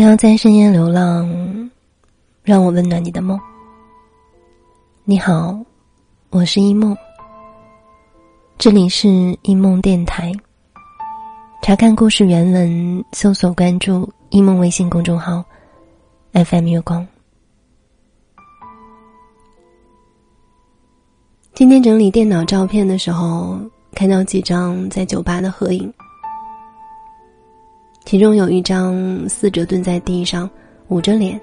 不要在深夜流浪，让我温暖你的梦。你好，我是一梦，这里是一梦电台。查看故事原文，搜索关注一梦微信公众号，FM 月光。今天整理电脑照片的时候，看到几张在酒吧的合影。其中有一张死者蹲在地上，捂着脸。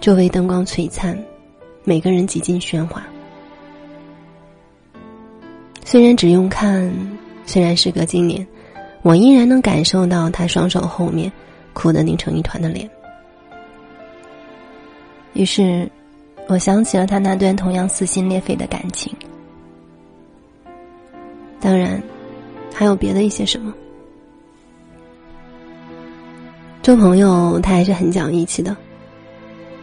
周围灯光璀璨，每个人几近喧哗。虽然只用看，虽然时隔今年，我依然能感受到他双手后面哭得拧成一团的脸。于是，我想起了他那段同样撕心裂肺的感情。当然，还有别的一些什么。做朋友，他还是很讲义气的，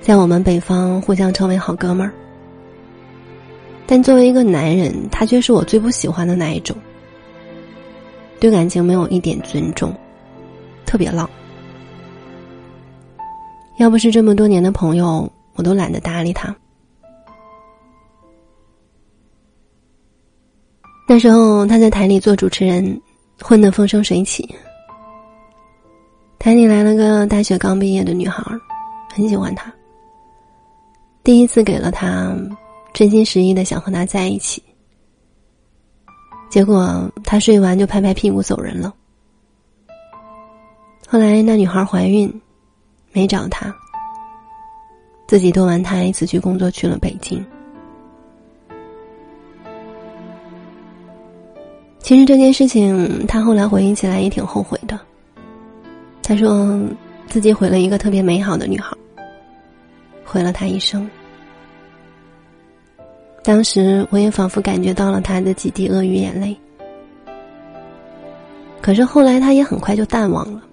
在我们北方互相称为好哥们儿。但作为一个男人，他却是我最不喜欢的那一种，对感情没有一点尊重，特别浪。要不是这么多年的朋友，我都懒得搭理他。那时候他在台里做主持人，混得风生水起。台里来了个大学刚毕业的女孩，很喜欢他。第一次给了他，真心实意的想和他在一起。结果他睡完就拍拍屁股走人了。后来那女孩怀孕，没找他，自己堕完胎辞去工作去了北京。其实这件事情，他后来回忆起来也挺后悔的。他说，自己毁了一个特别美好的女孩，毁了她一生。当时我也仿佛感觉到了他的几滴鳄鱼眼泪。可是后来他也很快就淡忘了，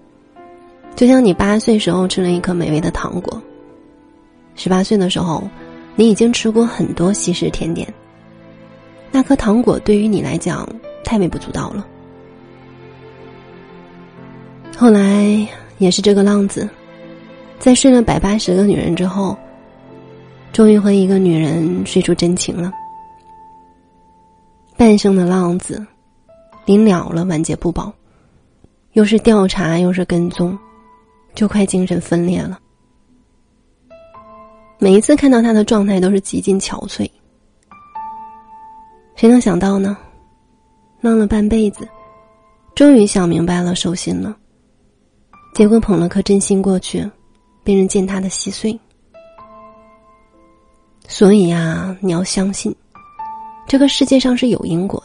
就像你八岁时候吃了一颗美味的糖果，十八岁的时候，你已经吃过很多西式甜点，那颗糖果对于你来讲太微不足道了。后来也是这个浪子，在睡了百八十个女人之后，终于和一个女人睡出真情了。半生的浪子，临了了，晚节不保，又是调查又是跟踪，就快精神分裂了。每一次看到他的状态，都是极尽憔悴。谁能想到呢？浪了半辈子，终于想明白了，收心了。结果捧了颗真心过去，被人践踏的稀碎。所以呀，你要相信，这个世界上是有因果。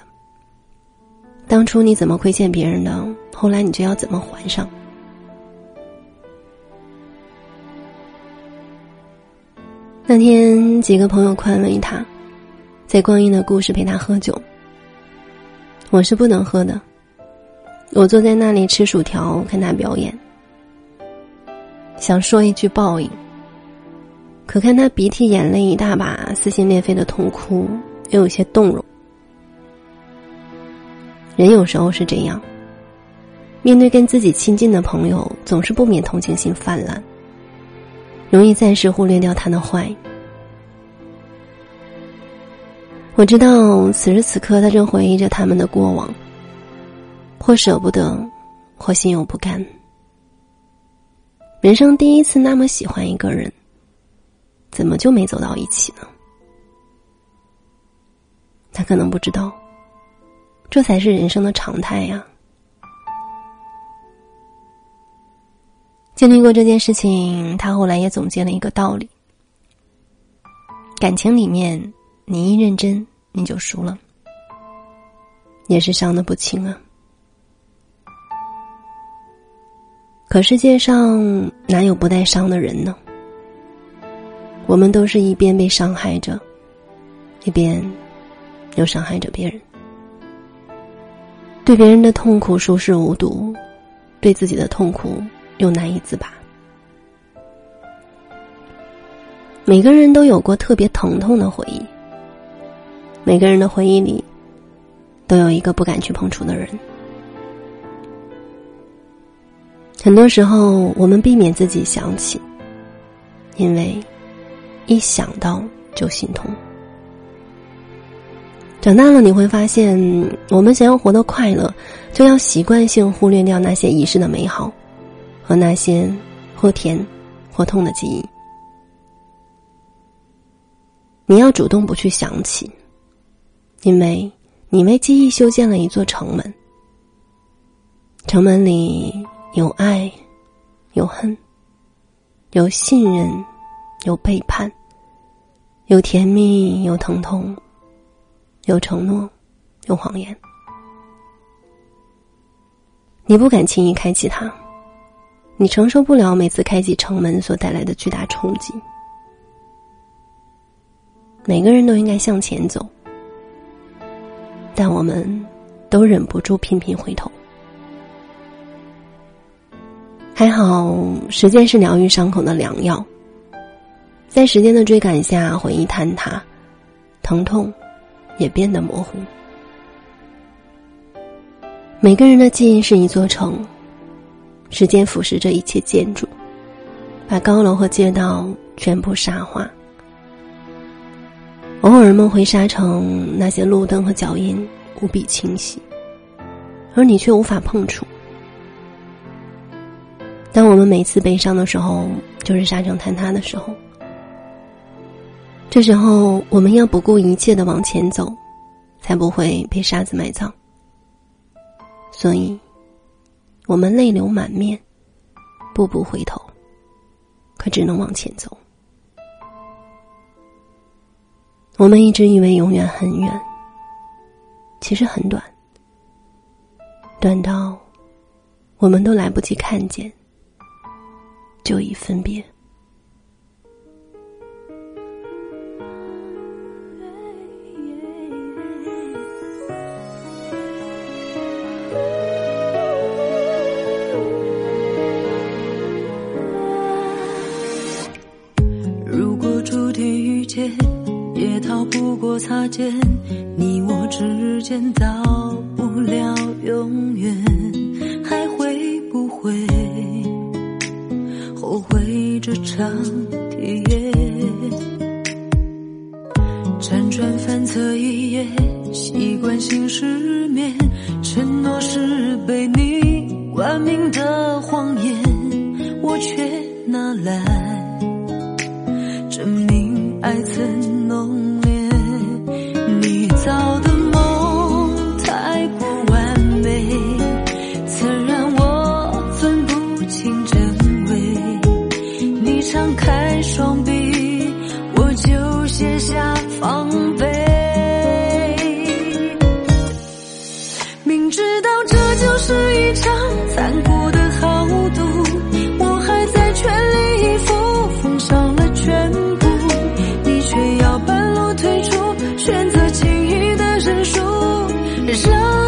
当初你怎么亏欠别人的，后来你就要怎么还上。那天几个朋友宽慰他，在光阴的故事陪他喝酒。我是不能喝的，我坐在那里吃薯条看他表演。想说一句报应，可看他鼻涕眼泪一大把，撕心裂肺的痛哭，又有些动容。人有时候是这样，面对跟自己亲近的朋友，总是不免同情心泛滥，容易暂时忽略掉他的坏。我知道此时此刻他正回忆着他们的过往，或舍不得，或心有不甘。人生第一次那么喜欢一个人，怎么就没走到一起呢？他可能不知道，这才是人生的常态呀。经历过这件事情，他后来也总结了一个道理：感情里面，你一认真，你就输了，也是伤的不轻啊。可世界上哪有不带伤的人呢？我们都是一边被伤害着，一边又伤害着别人，对别人的痛苦熟视无睹，对自己的痛苦又难以自拔。每个人都有过特别疼痛的回忆，每个人的回忆里都有一个不敢去碰触的人。很多时候，我们避免自己想起，因为一想到就心痛。长大了，你会发现，我们想要活得快乐，就要习惯性忽略掉那些遗失的美好，和那些或甜或痛的记忆。你要主动不去想起，因为你为记忆修建了一座城门，城门里有爱，有恨，有信任，有背叛，有甜蜜，有疼痛。有承诺，有谎言，你不敢轻易开启它，你承受不了每次开启城门所带来的巨大冲击。每个人都应该向前走，但我们都忍不住频频回头。还好，时间是疗愈伤口的良药，在时间的追赶下，回忆坍塌，疼痛。也变得模糊。每个人的记忆是一座城，时间腐蚀着一切建筑，把高楼和街道全部沙化。偶尔梦回沙城，那些路灯和脚印无比清晰，而你却无法碰触。当我们每次悲伤的时候，就是沙城坍塌的时候。这时候，我们要不顾一切的往前走，才不会被沙子埋葬。所以，我们泪流满面，步步回头，可只能往前走。我们一直以为永远很远，其实很短，短到我们都来不及看见，就已分别。如果注定遇见也逃不过擦肩，你我之间到不了永远，这场体验？辗转反侧一夜，习惯性失眠，承诺是被你冠名的谎言，我却拿来证明爱曾。让。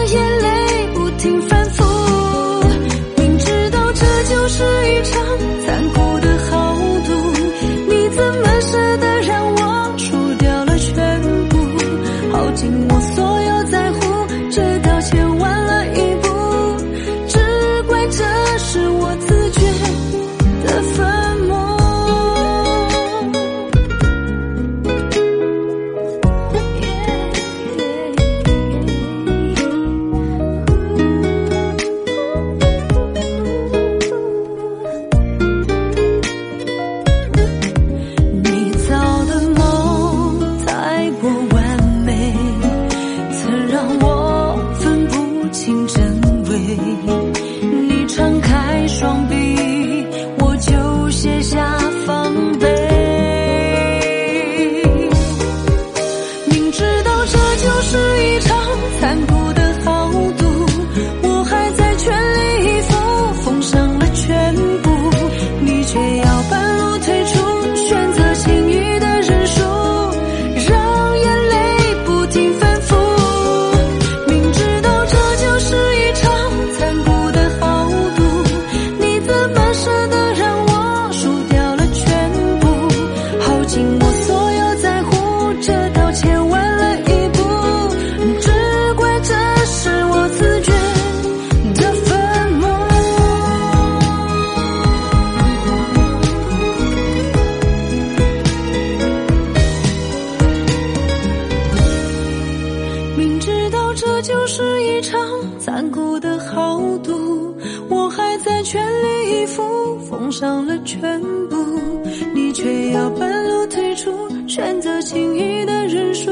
道这就是一场残酷的豪赌，我还在全力以赴，奉上了全部，你却要半路退出，选择轻易的认输。